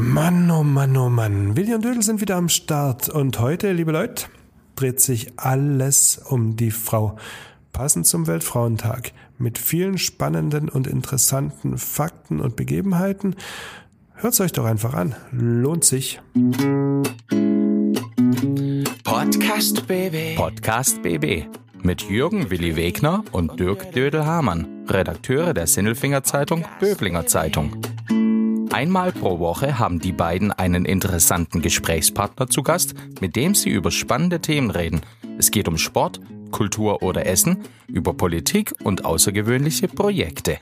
Mann, oh Mann, oh Mann. Willi und Dödel sind wieder am Start. Und heute, liebe Leute, dreht sich alles um die Frau. Passend zum Weltfrauentag. Mit vielen spannenden und interessanten Fakten und Begebenheiten. Hört's euch doch einfach an. Lohnt sich. Podcast BB. Podcast BB. Mit Jürgen Willi Wegner und Dirk Dödel-Hamann, Redakteure der Sinnelfinger Zeitung Böblinger Zeitung. Einmal pro Woche haben die beiden einen interessanten Gesprächspartner zu Gast, mit dem sie über spannende Themen reden. Es geht um Sport, Kultur oder Essen, über Politik und außergewöhnliche Projekte.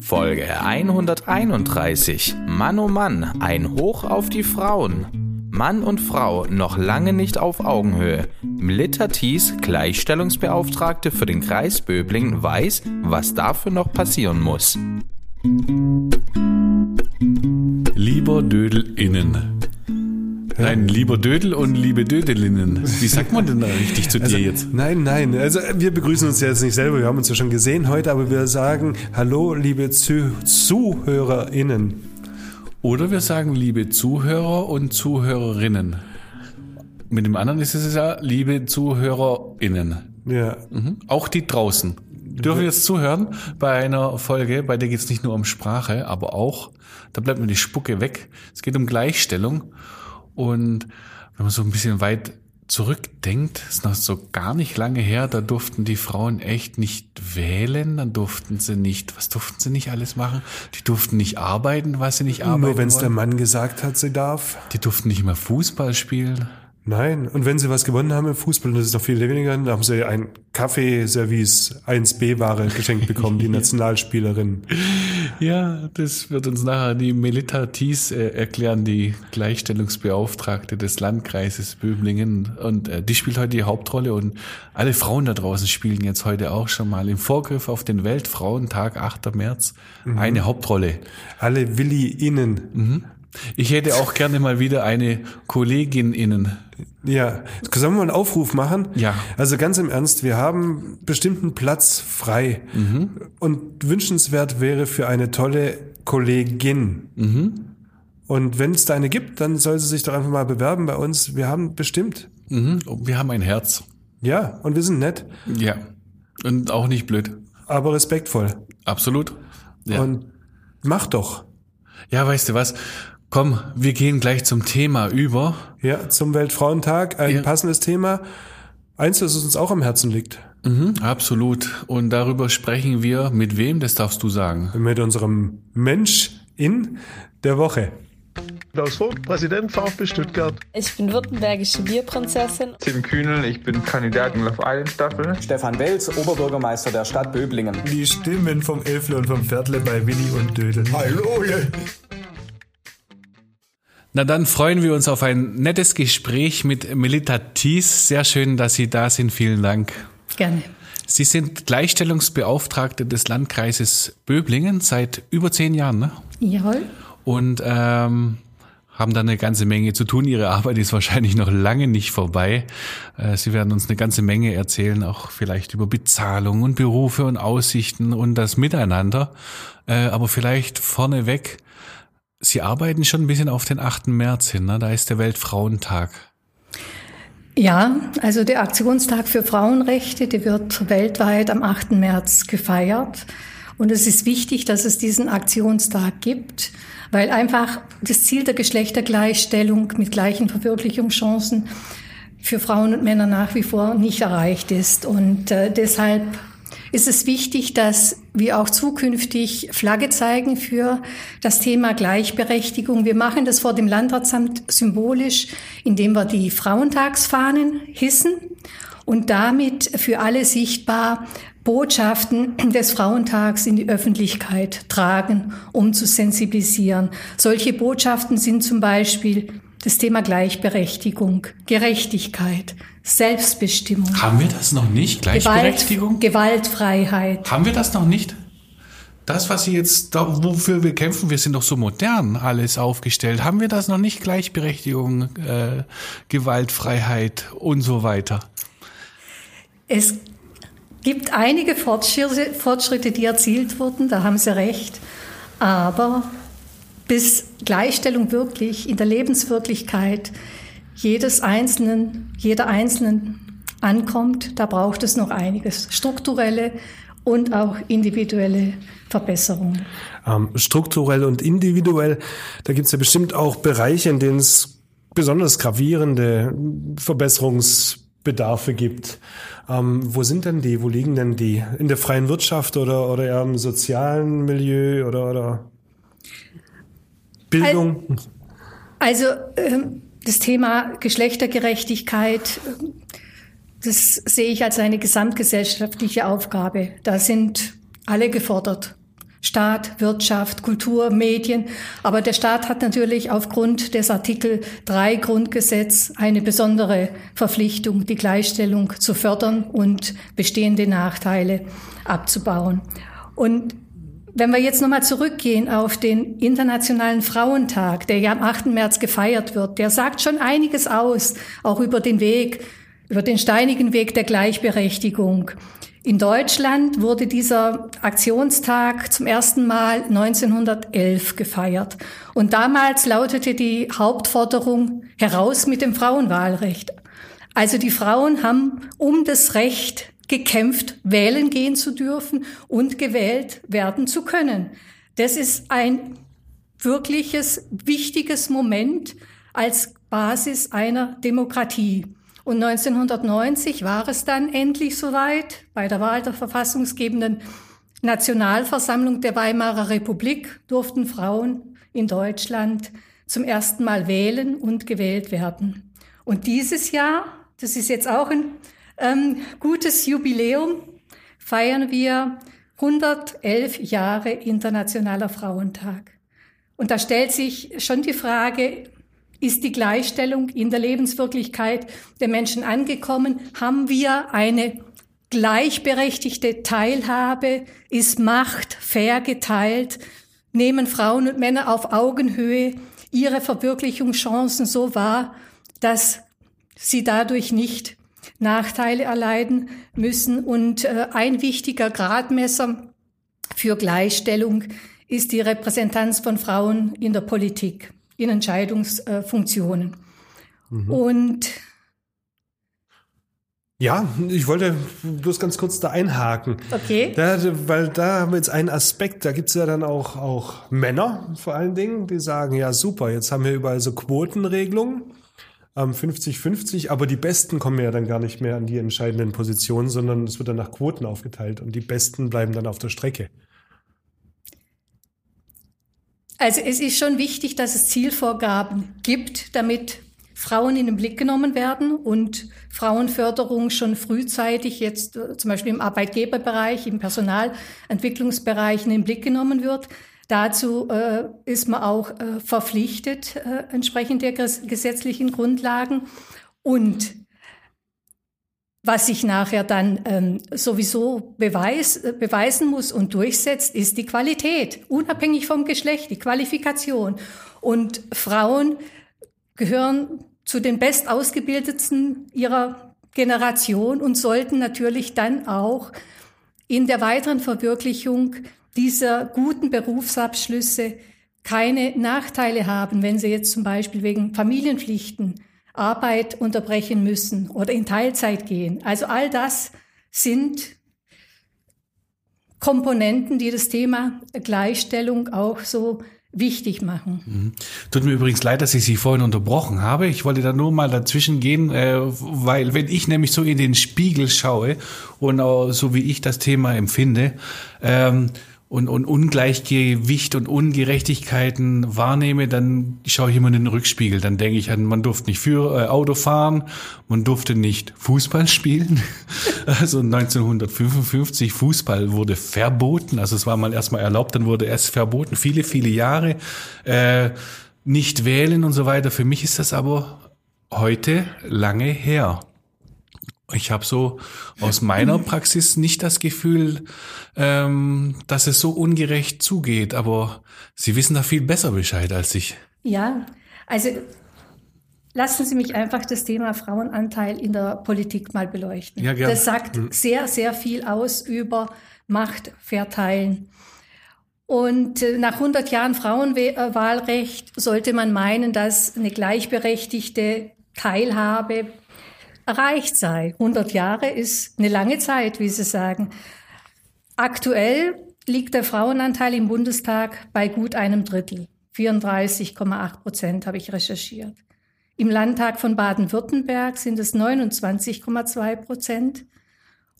Folge 131. Mann oh Mann, ein Hoch auf die Frauen. Mann und Frau noch lange nicht auf Augenhöhe. Melitta Thies, Gleichstellungsbeauftragte für den Kreis Böblingen, weiß, was dafür noch passieren muss. Lieber Dödelinnen. Nein, lieber Dödel und liebe Dödelinnen. Wie sagt man denn da richtig zu Also, dir jetzt? Nein, nein. Also wir begrüßen uns ja jetzt nicht selber. Wir haben uns ja schon gesehen heute, aber wir sagen Hallo, liebe Zu ZuhörerInnen. Oder wir sagen liebe Zuhörer und Zuhörerinnen. Mit dem anderen ist es ja liebe ZuhörerInnen. Ja. Mhm. Auch die draußen. Dürfen jetzt zuhören bei einer Folge, bei der geht es nicht nur um Sprache, aber auch, da bleibt mir die Spucke weg. Es geht um Gleichstellung. Und wenn man so ein bisschen weit zurückdenkt, ist noch so gar nicht lange her, da durften die Frauen echt nicht wählen, dann durften sie nicht, was durften sie nicht alles machen? Die durften nicht arbeiten, was sie nicht arbeiten Nur wenn es der. Mann gesagt hat, sie darf. Die durften nicht mehr Fußball spielen. Nein. Und wenn sie was gewonnen haben im Fußball, und das ist noch viel weniger, dann haben sie ein Kaffeeservice 1B-Ware geschenkt bekommen, die Nationalspielerin. Ja, das wird uns nachher die Melita Thies äh, erklären, die Gleichstellungsbeauftragte des Landkreises Böblingen. Und äh, die spielt heute die Hauptrolle und alle Frauen da draußen spielen jetzt heute auch schon mal im Vorgriff auf den Weltfrauentag, 8. März, eine Hauptrolle. Alle Willi-Innen. Ich hätte auch gerne mal wieder eine Kollegin innen. Ja, sollen wir mal einen Aufruf machen? Ja. Also ganz im Ernst, wir haben bestimmten Platz frei. Und wünschenswert wäre für eine tolle Kollegin. Und wenn es da eine gibt, dann soll sie sich doch einfach mal bewerben bei uns. Wir haben bestimmt. Mhm. Wir haben ein Herz. Ja, und wir sind nett, Ja. Und auch nicht blöd. aber respektvoll. Absolut. Ja. Und mach doch. ja, weißt du was? Komm, wir gehen gleich zum Thema über. Ja, zum Weltfrauentag ein Ja. passendes Thema. Eins, das uns auch am Herzen liegt. Mhm, absolut. Und darüber sprechen wir mit wem, das darfst du sagen. Mit unserem Mensch in der Woche. Klaus Vogt, Präsident VfB Stuttgart. Ich bin württembergische Bierprinzessin. Tim Kühnel, ich bin Kandidat in Love Island Staffel. Stefan Welz, Oberbürgermeister der Stadt Böblingen. Die Stimmen vom Elfle und vom Viertle bei Willi und Dödel. Hallo! Na dann freuen wir uns auf ein nettes Gespräch mit Melita Thies. Sehr schön, dass Sie da sind. Vielen Dank. Gerne. Sie sind Gleichstellungsbeauftragte des Landkreises Böblingen seit über zehn Jahren, ne? Jawohl. Und ähm, haben da eine ganze Menge zu tun. Ihre Arbeit ist wahrscheinlich noch lange nicht vorbei. Äh, Sie werden uns eine ganze Menge erzählen, auch vielleicht über Bezahlung und Berufe und Aussichten und das Miteinander. Äh, aber vielleicht vorneweg, Sie arbeiten schon ein bisschen auf den 8. März hin, ne? da ist der Weltfrauentag. Ja, also der Aktionstag für Frauenrechte, der wird weltweit am 8. März gefeiert. Und es ist wichtig, dass es diesen Aktionstag gibt, weil einfach das Ziel der Geschlechtergleichstellung mit gleichen Verwirklichungschancen für Frauen und Männer nach wie vor nicht erreicht ist. Und äh, deshalb ist es wichtig, dass wir auch zukünftig Flagge zeigen für das Thema Gleichberechtigung. Wir machen das vor dem Landratsamt symbolisch, indem wir die Frauentagsfahnen hissen und damit für alle sichtbar Botschaften des Frauentags in die Öffentlichkeit tragen, um zu sensibilisieren. Solche Botschaften sind zum Beispiel das Thema Gleichberechtigung, Gerechtigkeit, Selbstbestimmung, Haben wir das noch nicht? Gleichberechtigung? Gewalt, Gewaltfreiheit. Haben wir das noch nicht? Das, was Sie jetzt, wofür wir kämpfen, wir sind doch so modern alles aufgestellt. Haben wir das noch nicht? Gleichberechtigung, äh, Gewaltfreiheit und so weiter. Es gibt einige Fortschritte, Fortschritte, die erzielt wurden, da haben Sie recht. Aber bis Gleichstellung wirklich in der Lebenswirklichkeit jedes Einzelnen, jeder Einzelnen ankommt, da braucht es noch einiges. Strukturelle und auch individuelle Verbesserungen. Ähm, strukturell und individuell, da gibt es ja bestimmt auch Bereiche, in denen es besonders gravierende Verbesserungsbedarfe gibt. Ähm, wo sind denn die? Wo liegen denn die? In der freien Wirtschaft oder, oder eher im sozialen Milieu oder, oder Bildung? Also, ähm, das Thema Geschlechtergerechtigkeit, das sehe ich als eine gesamtgesellschaftliche Aufgabe. Da sind alle gefordert. Staat, Wirtschaft, Kultur, Medien. Aber der Staat hat natürlich aufgrund des Artikel 3 Grundgesetz eine besondere Verpflichtung, die Gleichstellung zu fördern und bestehende Nachteile abzubauen. Und wenn wir jetzt nochmal zurückgehen auf den Internationalen Frauentag, der ja am 8. März gefeiert wird, der sagt schon einiges aus, auch über den Weg, über den steinigen Weg der Gleichberechtigung. In Deutschland wurde dieser Aktionstag zum ersten Mal 1911 gefeiert. Und damals lautete die Hauptforderung heraus mit dem Frauenwahlrecht. Also die Frauen haben um das Recht gekämpft, wählen gehen zu dürfen und gewählt werden zu können. Das ist ein wirkliches, wichtiges Moment als Basis einer Demokratie. Und 1990 war es dann endlich soweit. Bei der Wahl der verfassungsgebenden Nationalversammlung der Weimarer Republik durften Frauen in Deutschland zum ersten Mal wählen und gewählt werden. Und dieses Jahr, das ist jetzt auch ein ähm, gutes Jubiläum, feiern wir 111 Jahre Internationaler Frauentag. Und da stellt sich schon die Frage, ist die Gleichstellung in der Lebenswirklichkeit der Menschen angekommen? Haben wir eine gleichberechtigte Teilhabe? Ist Macht fair geteilt? Nehmen Frauen und Männer auf Augenhöhe ihre Verwirklichungschancen so wahr, dass sie dadurch nicht Nachteile erleiden müssen? Und äh, ein wichtiger Gradmesser für Gleichstellung ist die Repräsentanz von Frauen in der Politik in Entscheidungsfunktionen. Mhm. Und ja, ich wollte bloß ganz kurz da einhaken. Okay. Da, weil da haben wir jetzt einen Aspekt, da gibt es ja dann auch, auch Männer vor allen Dingen, die sagen, ja super, jetzt haben wir überall so Quotenregelungen, 50-50, aber die Besten kommen ja dann gar nicht mehr an die entscheidenden Positionen, sondern es wird dann nach Quoten aufgeteilt und die Besten bleiben dann auf der Strecke. Also es ist schon wichtig, dass es Zielvorgaben gibt, damit Frauen in den Blick genommen werden und Frauenförderung schon frühzeitig jetzt äh, zum Beispiel im Arbeitgeberbereich, im Personalentwicklungsbereich in den Blick genommen wird. Dazu äh, ist man auch äh, verpflichtet, äh, entsprechend der gesetzlichen Grundlagen. Und was sich nachher dann ähm, sowieso beweis, beweisen muss und durchsetzt, ist die Qualität, unabhängig vom Geschlecht, die Qualifikation. Und Frauen gehören zu den bestausgebildetsten ihrer Generation und sollten natürlich dann auch in der weiteren Verwirklichung dieser guten Berufsabschlüsse keine Nachteile haben, wenn sie jetzt zum Beispiel wegen Familienpflichten Arbeit unterbrechen müssen oder in Teilzeit gehen. Also all das sind Komponenten, die das Thema Gleichstellung auch so wichtig machen. Mhm. Tut mir übrigens leid, dass ich Sie vorhin unterbrochen habe. Ich wollte da nur mal dazwischen gehen, äh, weil wenn ich nämlich so in den Spiegel schaue und so wie ich das Thema empfinde, ähm, und, und Ungleichgewicht und Ungerechtigkeiten wahrnehme, dann schaue ich immer in den Rückspiegel. Dann denke ich an, man durfte nicht für äh, Auto fahren, man durfte nicht Fußball spielen. Also 1955 Fußball wurde verboten. Also es war mal erstmal erlaubt, dann wurde es verboten. Viele, viele Jahre äh, nicht wählen und so weiter. Für mich ist das aber heute lange her. Ich habe so aus meiner Praxis nicht das Gefühl, ähm, dass es so ungerecht zugeht, aber Sie wissen da viel besser Bescheid als ich. Ja, also lassen Sie mich einfach das Thema Frauenanteil in der Politik mal beleuchten. Ja, gerne. Das sagt mhm. sehr, sehr viel aus über Macht verteilen. Und äh, nach 100 Jahren Frauenwahlrecht sollte man meinen, dass eine gleichberechtigte Teilhabe erreicht sei. 100 Jahre ist eine lange Zeit, wie Sie sagen. Aktuell liegt der Frauenanteil im Bundestag bei gut einem Drittel. 34,8 Prozent habe ich recherchiert. Im Landtag von Baden-Württemberg sind es 29,2 Prozent.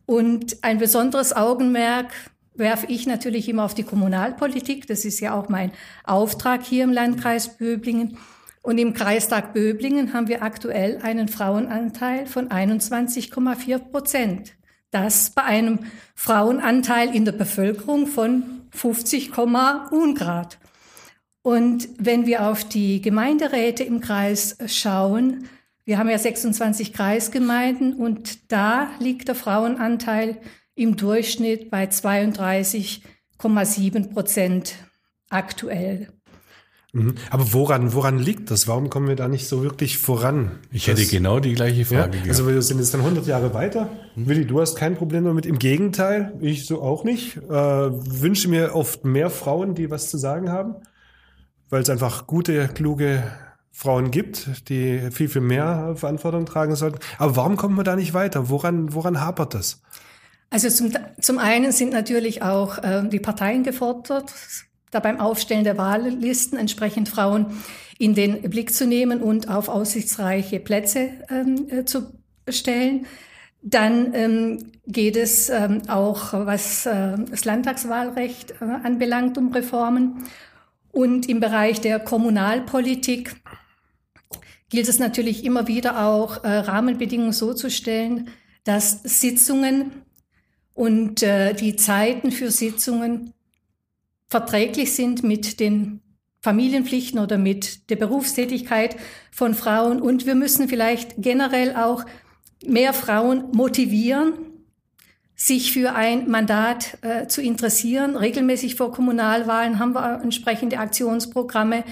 Und ein besonderes Augenmerk werfe ich natürlich immer auf die Kommunalpolitik. Das ist ja auch mein Auftrag hier im Landkreis Böblingen. Und im Kreistag Böblingen haben wir aktuell einen Frauenanteil von 21,4 Prozent. Das bei einem Frauenanteil in der Bevölkerung von 50, Ungrad. Und wenn wir auf die Gemeinderäte im Kreis schauen, wir haben ja 26 Kreisgemeinden und da liegt der Frauenanteil im Durchschnitt bei 32,7 Prozent aktuell. Mhm. Aber woran, woran liegt das? Warum kommen wir da nicht so wirklich voran? Ich hätte das, genau die gleiche Frage. Ja, also wir sind jetzt dann 100 Jahre weiter. Mhm. Willi, du hast kein Problem damit. Im Gegenteil, ich so auch nicht. Äh, wünsche mir oft mehr Frauen, die was zu sagen haben, weil es einfach gute, kluge Frauen gibt, die viel, viel mehr Verantwortung tragen sollten. Aber warum kommen wir da nicht weiter? Woran, woran hapert das? Also zum, zum einen sind natürlich auch äh, die Parteien gefordert, da beim Aufstellen der Wahllisten entsprechend Frauen in den Blick zu nehmen und auf aussichtsreiche Plätze ähm, äh, zu stellen. Dann ähm, geht es ähm, auch, was äh, das Landtagswahlrecht äh, anbelangt, um Reformen. Und im Bereich der Kommunalpolitik gilt es natürlich immer wieder auch, äh, Rahmenbedingungen so zu stellen, dass Sitzungen und äh, die Zeiten für Sitzungen verträglich sind mit den Familienpflichten oder mit der Berufstätigkeit von Frauen. Und wir müssen vielleicht generell auch mehr Frauen motivieren, sich für ein Mandat äh, zu interessieren. Regelmäßig vor Kommunalwahlen haben wir entsprechende Aktionsprogramme.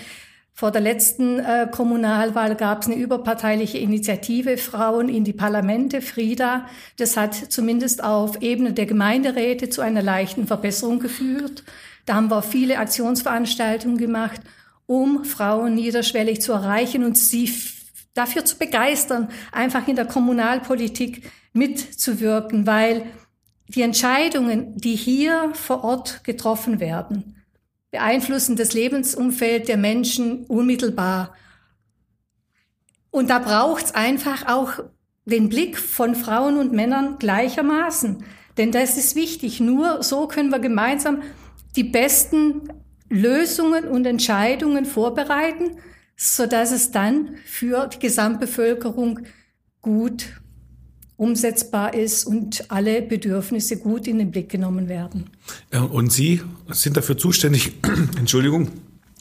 Vor der letzten äh, Kommunalwahl gab es eine überparteiliche Initiative Frauen in die Parlamente, Frieda. Das hat zumindest auf Ebene der Gemeinderäte zu einer leichten Verbesserung geführt. Da haben wir viele Aktionsveranstaltungen gemacht, um Frauen niederschwellig zu erreichen und sie dafür zu begeistern, einfach in der Kommunalpolitik mitzuwirken, weil die Entscheidungen, die hier vor Ort getroffen werden, beeinflussen das Lebensumfeld der Menschen unmittelbar. Und da braucht es einfach auch den Blick von Frauen und Männern gleichermaßen. Denn das ist wichtig. Nur so können wir gemeinsam die besten Lösungen und Entscheidungen vorbereiten, so dass es dann für die Gesamtbevölkerung gut umsetzbar ist und alle Bedürfnisse gut in den Blick genommen werden. Und Sie sind dafür zuständig, Entschuldigung,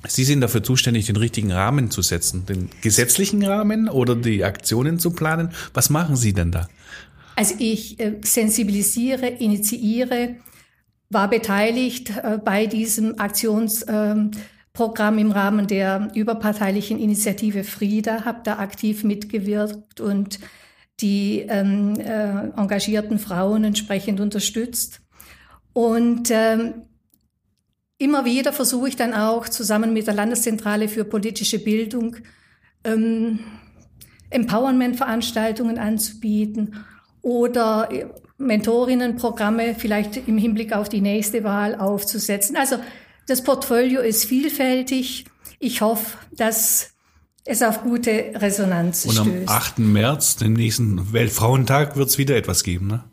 Sie sind dafür zuständig, den richtigen Rahmen zu setzen, den gesetzlichen Rahmen oder die Aktionen zu planen. Was machen Sie denn da? Also ich äh, sensibilisiere, initiiere, war beteiligt äh, bei diesem Aktionsprogramm im Rahmen der überparteilichen Initiative Frieda, habe da aktiv mitgewirkt und die ähm, äh, engagierten Frauen entsprechend unterstützt. Und ähm, immer wieder versuche ich dann auch zusammen mit der Landeszentrale für politische Bildung ähm, Empowerment-Veranstaltungen anzubieten oder Mentorinnenprogramme vielleicht im Hinblick auf die nächste Wahl aufzusetzen. Also das Portfolio ist vielfältig. Ich hoffe, dass es auf gute Resonanz Und stößt. Und am 8. März, dem nächsten Weltfrauentag, wird es wieder etwas geben, ne?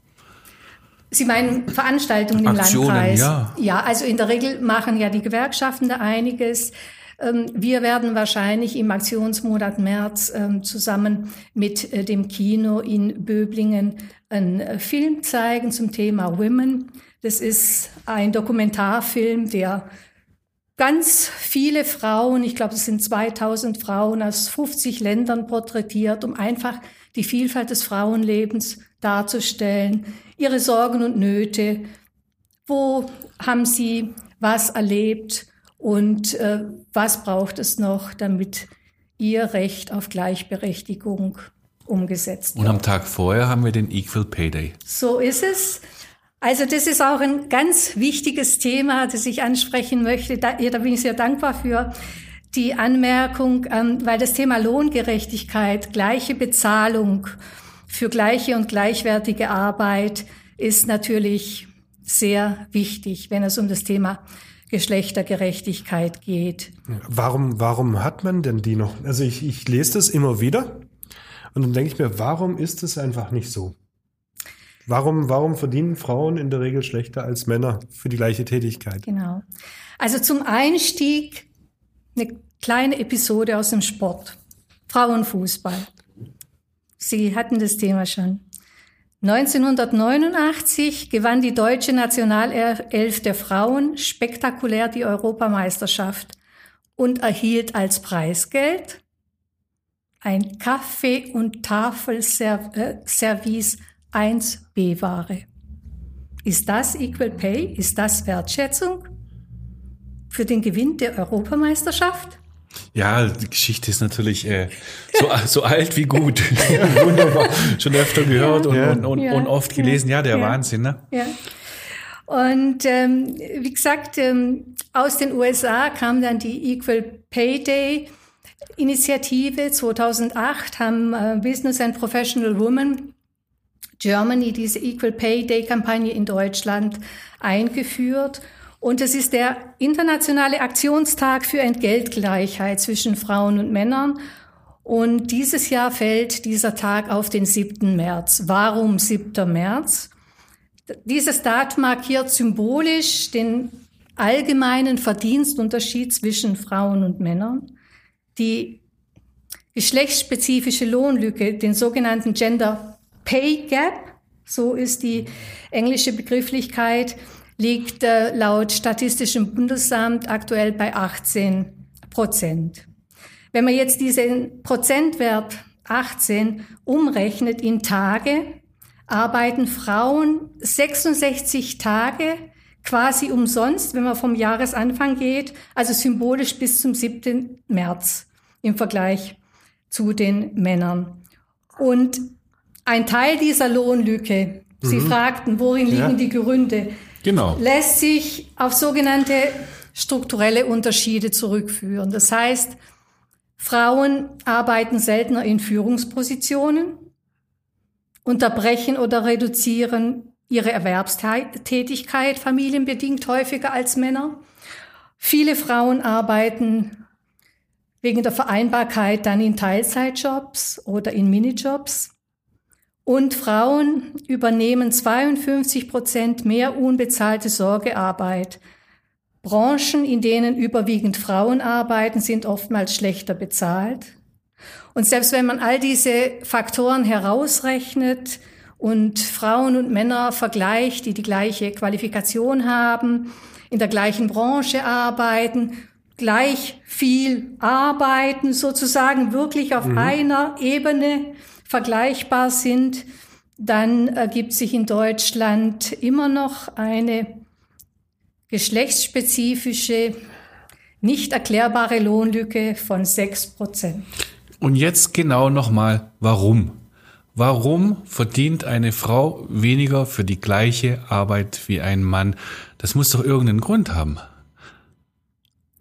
Sie meinen Veranstaltungen im Aktionen, Landkreis? Ja. ja, also in der Regel machen ja die Gewerkschaften da einiges. Ähm, wir werden wahrscheinlich im Aktionsmonat März ähm, zusammen mit äh, dem Kino in Böblingen einen Film zeigen zum Thema Women. Das ist ein Dokumentarfilm, der ganz viele Frauen, ich glaube, es sind 2000 Frauen aus 50 Ländern porträtiert, um einfach die Vielfalt des Frauenlebens darzustellen, ihre Sorgen und Nöte, wo haben sie was erlebt, und äh, was braucht es noch, damit ihr Recht auf Gleichberechtigung umgesetzt wird. Und am Tag vorher haben wir den Equal Pay Day. So ist es. Also das ist auch ein ganz wichtiges Thema, das ich ansprechen möchte. Da, da bin ich sehr dankbar für die Anmerkung, ähm, weil das Thema Lohngerechtigkeit, gleiche Bezahlung für gleiche und gleichwertige Arbeit ist natürlich sehr wichtig, wenn es um das Thema Geschlechtergerechtigkeit geht. Warum, warum hat man denn die noch? Also ich, ich lese das immer wieder und dann denke ich mir, warum ist es einfach nicht so? Warum, warum verdienen Frauen in der Regel schlechter als Männer für die gleiche Tätigkeit? Genau. Also zum Einstieg eine kleine Episode aus dem Sport. Frauenfußball. Sie hatten das Thema schon. 1989 gewann die deutsche Nationalelf der Frauen spektakulär die Europameisterschaft und erhielt als Preisgeld ein Kaffee- und Tafelservice 1B-Ware. Ist das Equal Pay? Ist das Wertschätzung für den Gewinn der Europameisterschaft? Ja, die Geschichte ist natürlich äh, so, so alt wie gut. Wunderbar. Schon öfter gehört ja. und, und, ja. und, oft gelesen. Ja, der ja. Wahnsinn, ne? Ja. Und ähm, wie gesagt, ähm, aus den USA kam dann die Equal Pay Day Initiative. 2008 haben äh, Business and Professional Women Germany diese Equal Pay Day Kampagne in Deutschland eingeführt. Und es ist der internationale Aktionstag für Entgeltgleichheit zwischen Frauen und Männern. Und dieses Jahr fällt dieser Tag auf den 7. März. Warum 7. März? Dieses Datum markiert symbolisch den allgemeinen Verdienstunterschied zwischen Frauen und Männern, die geschlechtsspezifische Lohnlücke, den sogenannten Gender Pay Gap, so ist die englische Begrifflichkeit, liegt äh, laut Statistischem Bundesamt aktuell bei 18 Prozent. Wenn man jetzt diesen Prozentwert 18 umrechnet in Tage, arbeiten Frauen 66 Tage quasi umsonst, wenn man vom Jahresanfang geht, also symbolisch bis zum 7. März im Vergleich zu den Männern. Und ein Teil dieser Lohnlücke, mhm. Sie fragten, worin liegen ja. die Gründe, Genau. Lässt sich auf sogenannte strukturelle Unterschiede zurückführen. Das heißt, Frauen arbeiten seltener in Führungspositionen, unterbrechen oder reduzieren ihre Erwerbstätigkeit familienbedingt häufiger als Männer. Viele Frauen arbeiten wegen der Vereinbarkeit dann in Teilzeitjobs oder in Minijobs. Und Frauen übernehmen 52 Prozent mehr unbezahlte Sorgearbeit. Branchen, in denen überwiegend Frauen arbeiten, sind oftmals schlechter bezahlt. Und selbst wenn man all diese Faktoren herausrechnet und Frauen und Männer vergleicht, die die gleiche Qualifikation haben, in der gleichen Branche arbeiten, gleich viel arbeiten, sozusagen wirklich auf mhm. einer Ebene, vergleichbar sind, dann ergibt sich in Deutschland immer noch eine geschlechtsspezifische, nicht erklärbare Lohnlücke von sechs Prozent. Und jetzt genau nochmal, warum? Warum verdient eine Frau weniger für die gleiche Arbeit wie ein Mann? Das muss doch irgendeinen Grund haben.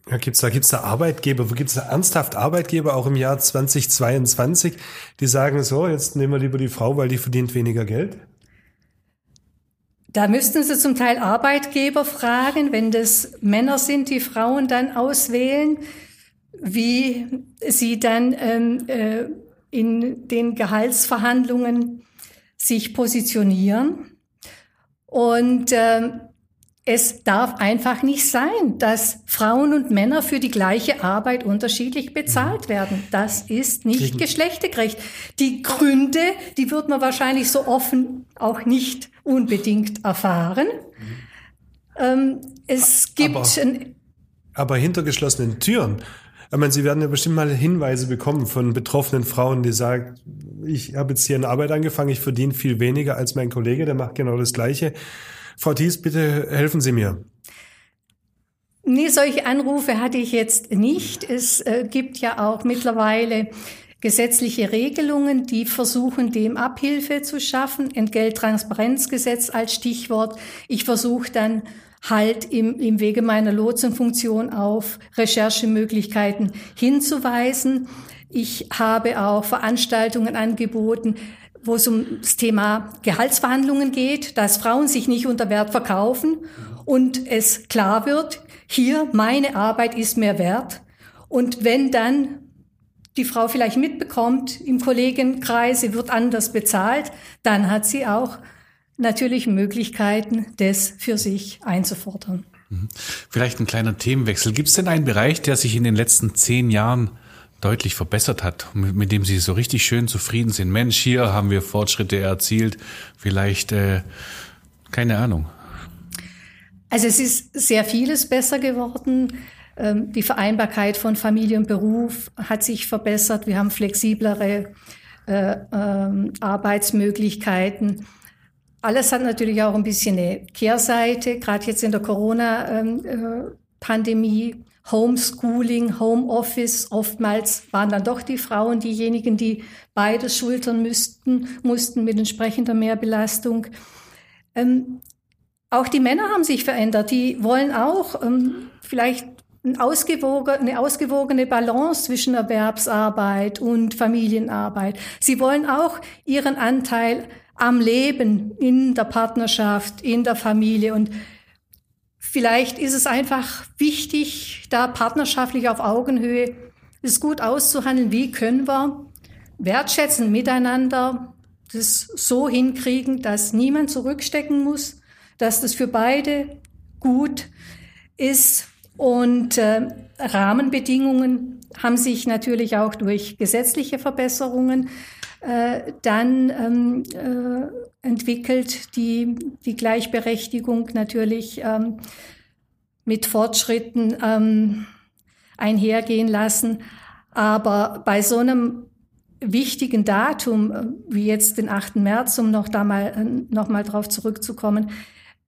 Ja, gibt's da, gibt's da Arbeitgeber, gibt's da ernsthaft Arbeitgeber auch im Jahr 2022, die sagen so, jetzt nehmen wir lieber die Frau, weil die verdient weniger Geld? Da müssten Sie zum Teil Arbeitgeber fragen, wenn das Männer sind, die Frauen dann auswählen, wie sie dann ähm, äh, in den Gehaltsverhandlungen sich positionieren. Und ähm, es darf einfach nicht sein, dass Frauen und Männer für die gleiche Arbeit unterschiedlich bezahlt mhm. werden. Das ist nicht geschlechtergerecht. Die Gründe, die wird man wahrscheinlich so offen auch nicht unbedingt erfahren. Mhm. Ähm, es gibt. Aber, aber hinter geschlossenen Türen. Ich meine, Sie werden ja bestimmt mal Hinweise bekommen von betroffenen Frauen, die sagen, ich habe jetzt hier eine Arbeit angefangen, ich verdiene viel weniger als mein Kollege, der macht genau das Gleiche. Frau Thies, bitte helfen Sie mir. Nee, solche Anrufe hatte ich jetzt nicht. Es äh, gibt ja auch mittlerweile gesetzliche Regelungen, die versuchen, dem Abhilfe zu schaffen. Entgelttransparenzgesetz als Stichwort. Ich versuche dann halt im, im Wege meiner Lotsenfunktion auf Recherchemöglichkeiten hinzuweisen. Ich habe auch Veranstaltungen angeboten, wo es um das Thema Gehaltsverhandlungen geht, dass Frauen sich nicht unter Wert verkaufen und es klar wird, hier, meine Arbeit ist mehr wert. Und wenn dann die Frau vielleicht mitbekommt im Kollegenkreis, sie wird anders bezahlt, dann hat sie auch natürlich Möglichkeiten, das für sich einzufordern. Mhm. Vielleicht ein kleiner Themenwechsel. Gibt es denn einen Bereich, der sich in den letzten zehn Jahren deutlich verbessert hat, mit, mit, dem Sie so richtig schön zufrieden sind? Mensch, hier haben wir Fortschritte erzielt. Vielleicht, äh, keine Ahnung. Also es ist sehr vieles besser geworden. Ähm, die Vereinbarkeit von Familie und Beruf hat sich verbessert. Wir haben flexiblere äh, äh, Arbeitsmöglichkeiten. Alles hat natürlich auch ein bisschen eine Kehrseite, gerade jetzt in der Corona-Pandemie. Ähm, äh, Homeschooling, Homeoffice, oftmals waren dann doch die Frauen diejenigen, die beides schultern müssten, mussten mit entsprechender Mehrbelastung. Ähm, auch die Männer haben sich verändert. Die wollen auch ähm, vielleicht ein ausgewogen, eine ausgewogene Balance zwischen Erwerbsarbeit und Familienarbeit. Sie wollen auch ihren Anteil am Leben in der Partnerschaft, in der Familie. Und vielleicht ist es einfach wichtig, da partnerschaftlich auf Augenhöhe es gut auszuhandeln. Wie können wir wertschätzen miteinander das so hinkriegen, dass niemand zurückstecken muss, dass das für beide gut ist. Und äh, Rahmenbedingungen haben sich natürlich auch durch gesetzliche Verbesserungen äh, dann ähm, äh, entwickelt, die die Gleichberechtigung natürlich ähm, mit Fortschritten ähm, einhergehen lassen. Aber bei so einem wichtigen Datum, äh, wie jetzt den 8. März, um noch da mal, äh, noch mal drauf zurückzukommen,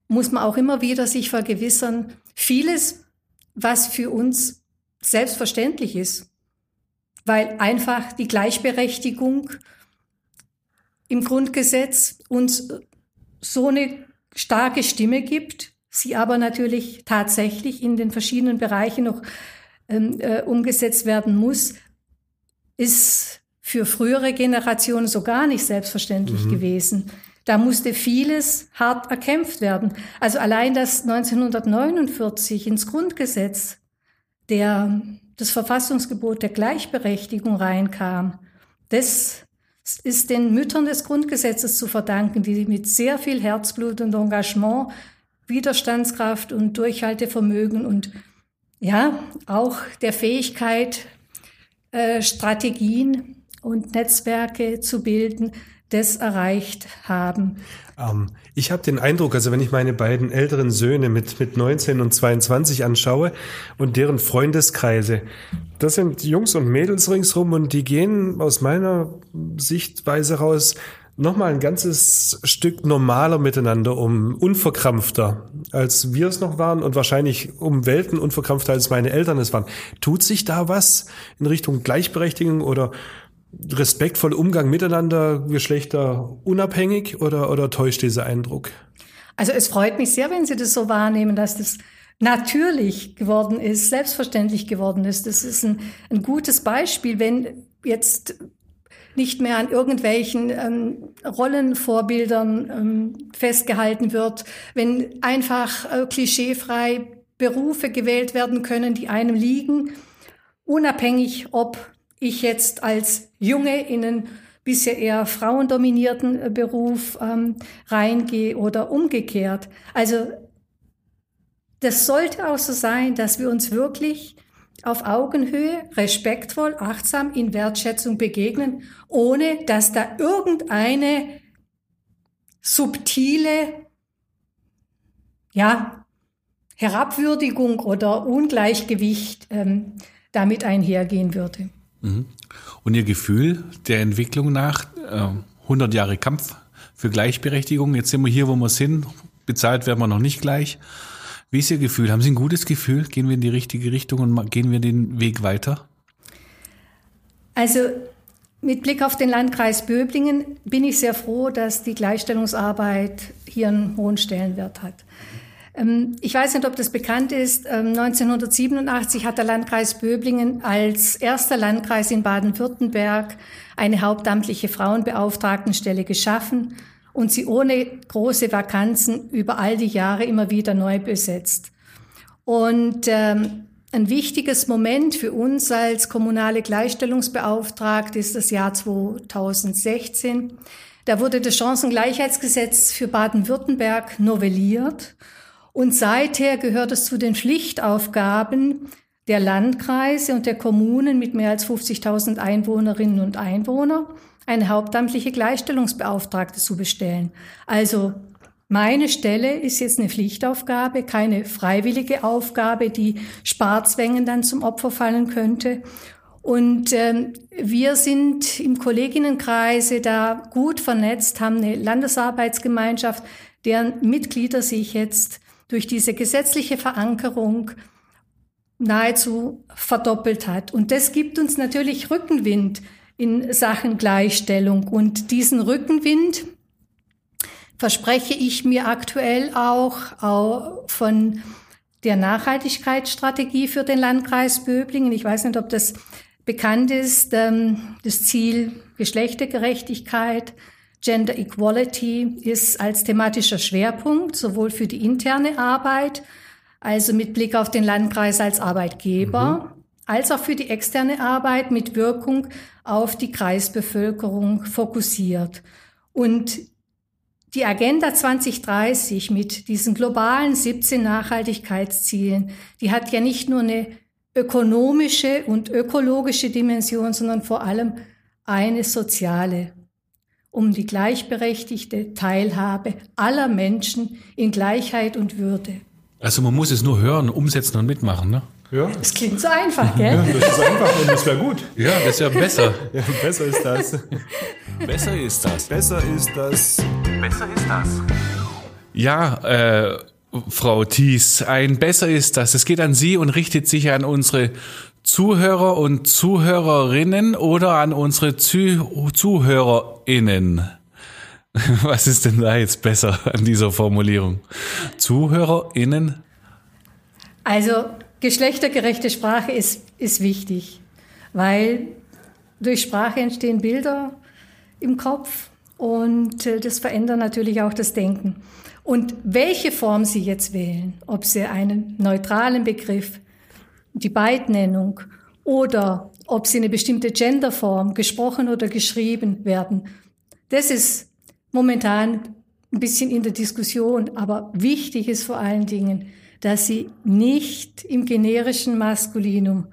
muss man auch immer wieder sich vergewissern, vieles, was für uns selbstverständlich ist, weil einfach die Gleichberechtigung im Grundgesetz uns so eine starke Stimme gibt, sie aber natürlich tatsächlich in den verschiedenen Bereichen noch ähm, äh, umgesetzt werden muss, ist für frühere Generationen so gar nicht selbstverständlich mhm. gewesen. Da musste vieles hart erkämpft werden. Also allein, dass 1949 ins Grundgesetz der, das Verfassungsgebot der Gleichberechtigung reinkam, das ist den Müttern des Grundgesetzes zu verdanken, die mit sehr viel Herzblut und Engagement, Widerstandskraft und Durchhaltevermögen und ja, auch der Fähigkeit, äh, Strategien und Netzwerke zu bilden, das erreicht haben. Ähm, ich habe den Eindruck, also wenn ich meine beiden älteren Söhne mit, mit 19 und 22 anschaue und deren Freundeskreise, das sind Jungs und Mädels ringsrum und die gehen aus meiner Sichtweise raus nochmal ein ganzes Stück normaler miteinander um, unverkrampfter, als wir es noch waren und wahrscheinlich um Welten unverkrampfter, als meine Eltern es waren. Tut sich da was in Richtung Gleichberechtigung oder respektvoller Umgang miteinander, Geschlechter unabhängig oder, oder täuscht dieser Eindruck? Also es freut mich sehr, wenn Sie das so wahrnehmen, dass das natürlich geworden ist, selbstverständlich geworden ist. Das ist ein, ein gutes Beispiel, wenn jetzt nicht mehr an irgendwelchen ähm, Rollenvorbildern ähm, festgehalten wird, wenn einfach äh, klischeefrei Berufe gewählt werden können, die einem liegen, unabhängig ob ich jetzt als Junge in einen bisher eher frauendominierten äh, Beruf ähm, reingehe oder umgekehrt. Also das sollte auch so sein, dass wir uns wirklich auf Augenhöhe, respektvoll, achtsam in Wertschätzung begegnen, ohne dass da irgendeine subtile, ja, Herabwürdigung oder Ungleichgewicht ähm, damit einhergehen würde. Mhm. Und Ihr Gefühl der Entwicklung nach, äh, 100 Jahre Kampf für Gleichberechtigung, jetzt sind wir hier, wo wir sind, bezahlt werden wir noch nicht gleich. Wie ist Ihr Gefühl? Haben Sie ein gutes Gefühl? Gehen wir in die richtige Richtung und gehen wir den Weg weiter? Also mit Blick auf den Landkreis Böblingen bin ich sehr froh, dass die Gleichstellungsarbeit hier einen hohen Stellenwert hat. Ähm, ich weiß nicht, ob das bekannt ist. 1987 ähm, hat der Landkreis Böblingen als erster Landkreis in Baden-Württemberg eine hauptamtliche Frauenbeauftragtenstelle geschaffen und sie ohne große Vakanzen über all die Jahre immer wieder neu besetzt. Und ähm, ein wichtiges Moment für uns als kommunale Gleichstellungsbeauftragte ist das Jahr 2016. Da wurde das Chancengleichheitsgesetz für Baden-Württemberg novelliert und seither gehört es zu den Pflichtaufgaben der Landkreise und der Kommunen mit mehr als 50.000 Einwohnerinnen und Einwohnern, eine hauptamtliche Gleichstellungsbeauftragte zu bestellen. Also meine Stelle ist jetzt eine Pflichtaufgabe, keine freiwillige Aufgabe, die Sparzwängen dann zum Opfer fallen könnte. Und ähm, wir sind im Kolleginnenkreise da gut vernetzt, haben eine Landesarbeitsgemeinschaft, deren Mitglieder sich jetzt durch diese gesetzliche Verankerung nahezu verdoppelt hat. Und das gibt uns natürlich Rückenwind in Sachen Gleichstellung. Und diesen Rückenwind, verspreche ich mir aktuell auch, auch von der Nachhaltigkeitsstrategie für den Landkreis Böblingen. Ich weiß nicht, ob das bekannt ist, ähm, das Ziel Geschlechtergerechtigkeit, Gender Equality ist als thematischer Schwerpunkt sowohl für die interne Arbeit, also mit Blick auf den Landkreis als Arbeitgeber, mhm. als auch für die externe Arbeit mit Wirkung auf die Kreisbevölkerung fokussiert. Und die Agenda 2030 mit diesen globalen 17 Nachhaltigkeitszielen, die hat ja nicht nur eine ökonomische und ökologische Dimension, sondern vor allem eine soziale, um die gleichberechtigte Teilhabe aller Menschen in Gleichheit und Würde. Also man muss es nur hören, umsetzen und mitmachen, ne? Ja. Das klingt so einfach, gell? Ja, das ist einfach und das wäre gut. Ja, das ist ja besser. ja, besser ist das. Besser ist das. Besser ist das. Besser ist das. Ja, äh, Frau Thies, ein besser ist das. Es geht an Sie und richtet sich an unsere Zuhörer und Zuhörerinnen oder an unsere Zuh ZuhörerInnen. Was ist denn da jetzt besser an dieser Formulierung? ZuhörerInnen? Also geschlechtergerechte Sprache ist, ist wichtig, weil durch Sprache entstehen Bilder im Kopf und äh, das verändert natürlich auch das Denken. Und welche Form Sie jetzt wählen, ob Sie einen neutralen Begriff, die Beidnennung oder ob Sie eine bestimmte Genderform, gesprochen oder geschrieben werden, das ist momentan ein bisschen in der Diskussion, aber wichtig ist vor allen Dingen, dass sie nicht im generischen Maskulinum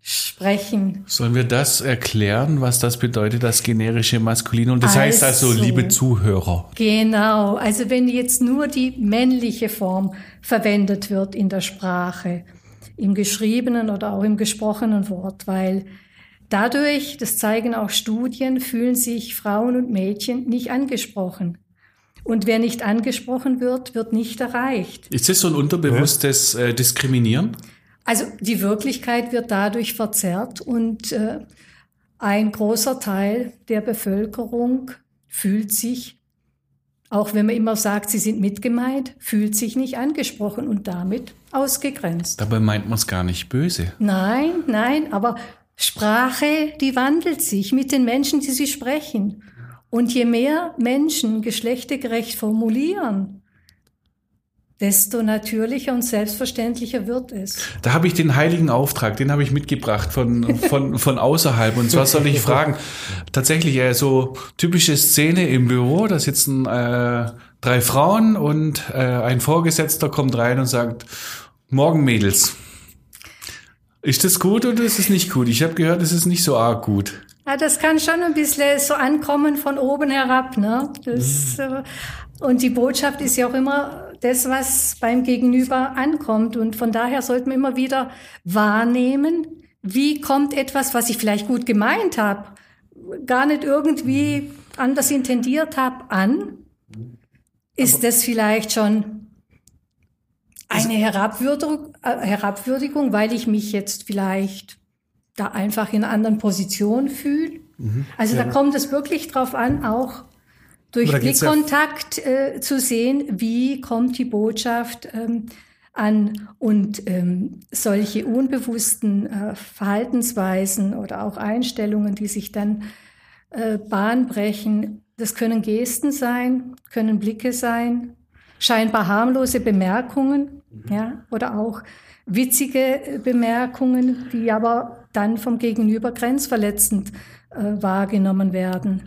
sprechen. Sollen wir das erklären, was das bedeutet, das generische Maskulinum? Das also, heißt also, liebe Zuhörer. Genau, also wenn jetzt nur die männliche Form verwendet wird in der Sprache, im geschriebenen oder auch im gesprochenen Wort, weil dadurch, das zeigen auch Studien, fühlen sich Frauen und Mädchen nicht angesprochen. Und wer nicht angesprochen wird, wird nicht erreicht. Ist das so ein unterbewusstes äh, Diskriminieren? Also die Wirklichkeit wird dadurch verzerrt und äh, ein großer Teil der Bevölkerung fühlt sich, auch wenn man immer sagt, sie sind mitgemeint, fühlt sich nicht angesprochen und damit ausgegrenzt. Dabei meint man es gar nicht böse. Nein, nein, aber Sprache, die wandelt sich mit den Menschen, die sie sprechen. Und je mehr Menschen geschlechtergerecht formulieren, desto natürlicher und selbstverständlicher wird es. Da habe ich den heiligen Auftrag, den habe ich mitgebracht von, von, von außerhalb. Und zwar soll ich fragen, tatsächlich äh, so typische Szene im Büro, da sitzen äh, drei Frauen und äh, ein Vorgesetzter kommt rein und sagt, morgen Mädels. Ist das gut oder ist es nicht gut? Ich habe gehört, es ist nicht so arg gut. Ja, das kann schon ein bisschen so ankommen von oben herab. Ne? Das, mhm. Und die Botschaft ist ja auch immer das, was beim Gegenüber ankommt. Und von daher sollten wir immer wieder wahrnehmen, wie kommt etwas, was ich vielleicht gut gemeint habe, gar nicht irgendwie anders intendiert habe, an. Ist Aber das vielleicht schon eine Herabwürdigung, äh, Herabwürdigung, weil ich mich jetzt vielleicht da einfach in einer anderen Position fühle. Mhm. Also ja. da kommt es wirklich drauf an, auch durch Blickkontakt ja äh, zu sehen, wie kommt die Botschaft ähm, an und ähm, solche unbewussten äh, Verhaltensweisen oder auch Einstellungen, die sich dann äh, Bahn brechen, das können Gesten sein, können Blicke sein, scheinbar harmlose Bemerkungen, mhm. ja, oder auch witzige äh, Bemerkungen, die aber dann vom Gegenüber grenzverletzend äh, wahrgenommen werden.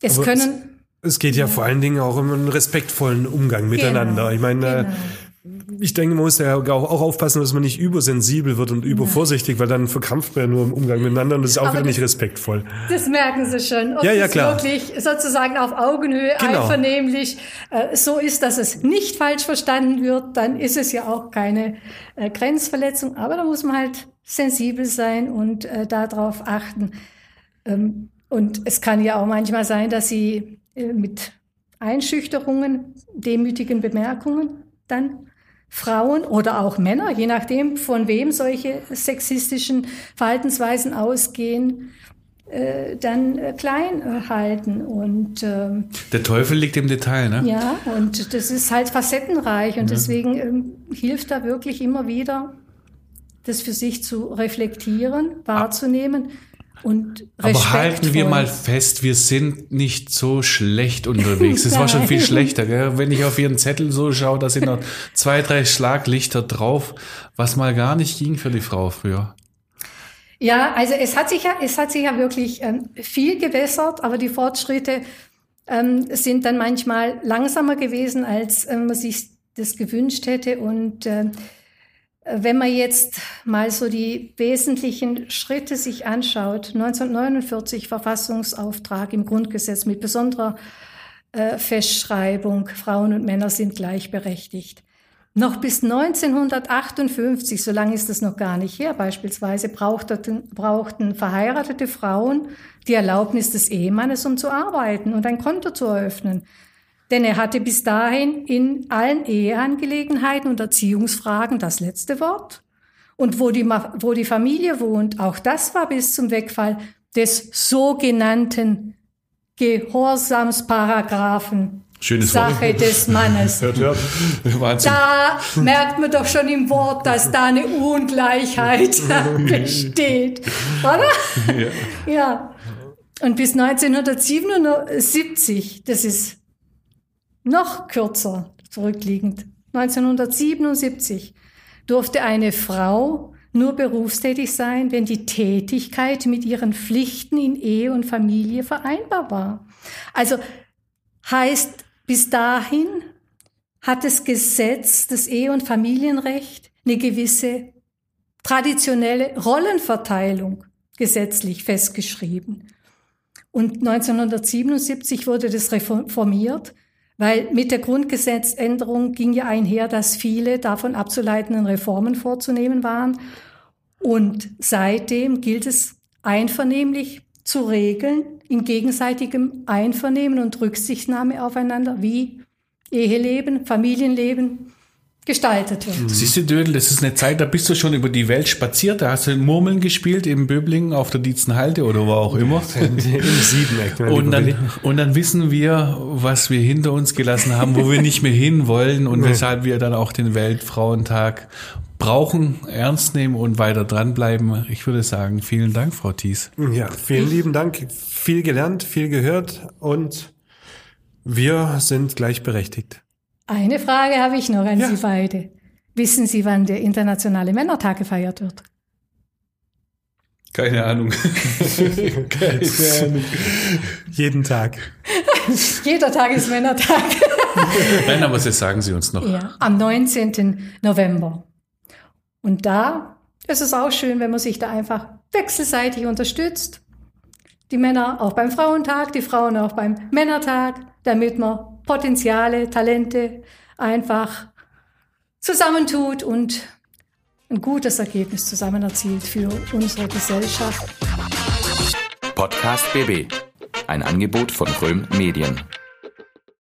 Es aber können. Es, es geht ja, ja, vor allen Dingen auch um einen respektvollen Umgang miteinander. Genau, ich meine, äh, genau ich denke, man muss ja auch, aufpassen, dass man nicht übersensibel wird und übervorsichtig, weil dann verkrampft man ja nur im Umgang miteinander und das ist auch Aber wieder nicht respektvoll. Das merken Sie schon. Ob ja, ja, klar. wirklich sozusagen auf Augenhöhe genau. einvernehmlich äh, so ist, dass es nicht falsch verstanden wird, dann ist es ja auch keine äh, Grenzverletzung. Aber da muss man halt sensibel sein und äh, darauf achten. Ähm, und es kann ja auch manchmal sein, dass Sie äh, mit Einschüchterungen, demütigen Bemerkungen dann Frauen oder auch Männer, je nachdem, von wem solche sexistischen Verhaltensweisen ausgehen, äh, dann äh, klein äh, halten. Und, ähm, Der Teufel liegt im Detail, ne? Ja, und das ist halt facettenreich und ja. deswegen ähm, hilft da wirklich immer wieder, das für sich zu reflektieren, wahrzunehmen. Und Aber halten wir mal fest, wir sind nicht so schlecht unterwegs. Es war schon viel schlechter. Gell? Wenn ich auf Ihren Zettel so schaue, da sind noch zwei, drei Schlaglichter drauf, was mal gar nicht ging für die Frau früher. Ja, also es hat sich ja, es hat sich ja wirklich ähm, viel gewässert, aber die Fortschritte ähm, sind dann manchmal langsamer gewesen, als ähm, man sich das gewünscht hätte. Und äh, wenn man jetzt mal so die wesentlichen Schritte sich anschaut, 1949 Verfassungsauftrag im Grundgesetz mit besonderer äh, Festschreibung, Frauen und Männer sind gleichberechtigt. Noch bis 1958, so lange ist das noch gar nicht her, beispielsweise brauchten, brauchten verheiratete Frauen die Erlaubnis des Ehemannes, um zu arbeiten und ein Konto zu eröffnen denn er hatte bis dahin in allen Eheangelegenheiten und Erziehungsfragen das letzte Wort. Und wo die, wo die Familie wohnt, auch das war bis zum Wegfall des sogenannten Gehorsamsparagraphen. Schönes Sache Wort. des Mannes. hört, hört. Wahnsinn. Da merkt man doch schon im Wort, dass da eine Ungleichheit besteht. Oder? Ja. ja. Und bis 1977, das ist noch kürzer zurückliegend, 1977, durfte eine Frau nur berufstätig sein, wenn die Tätigkeit mit ihren Pflichten in Ehe und Familie vereinbar war. Also heißt, bis dahin hat das Gesetz, das Ehe- und Familienrecht eine gewisse traditionelle Rollenverteilung gesetzlich festgeschrieben. Und 1977 wurde das reformiert weil mit der Grundgesetzänderung ging ja einher, dass viele davon abzuleitenden Reformen vorzunehmen waren. Und seitdem gilt es einvernehmlich zu regeln, in gegenseitigem Einvernehmen und Rücksichtnahme aufeinander, wie Eheleben, Familienleben, gestaltet wird. Siehst du, Dödel, das ist eine Zeit, da bist du schon über die Welt spaziert, da hast du Murmeln gespielt im Böblingen auf der Dietzenhalde oder wo auch immer. Im Siebeneck. Und dann, und dann wissen wir, was wir hinter uns gelassen haben, wo wir nicht mehr hinwollen und weshalb wir dann auch den Weltfrauentag brauchen, ernst nehmen und weiter dranbleiben. Ich würde sagen, vielen Dank, Frau Thies. Ja, vielen lieben Dank. Viel gelernt, viel gehört und wir sind gleichberechtigt. Eine Frage habe ich noch an ja. Sie beide. Wissen Sie, wann der Internationale Männertag gefeiert wird? Keine Ahnung. Keine Ahnung. Jeden Tag. Jeder Tag ist Männertag. Nein, aber das sagen Sie uns noch. Ja, am 19. November. Und da ist es auch schön, wenn man sich da einfach wechselseitig unterstützt. Die Männer auch beim Frauentag, die Frauen auch beim Männertag, damit man Potenziale, Talente einfach zusammentut und ein gutes Ergebnis zusammen erzielt für unsere Gesellschaft. Podcast BB. Ein Angebot von Röhm Medien.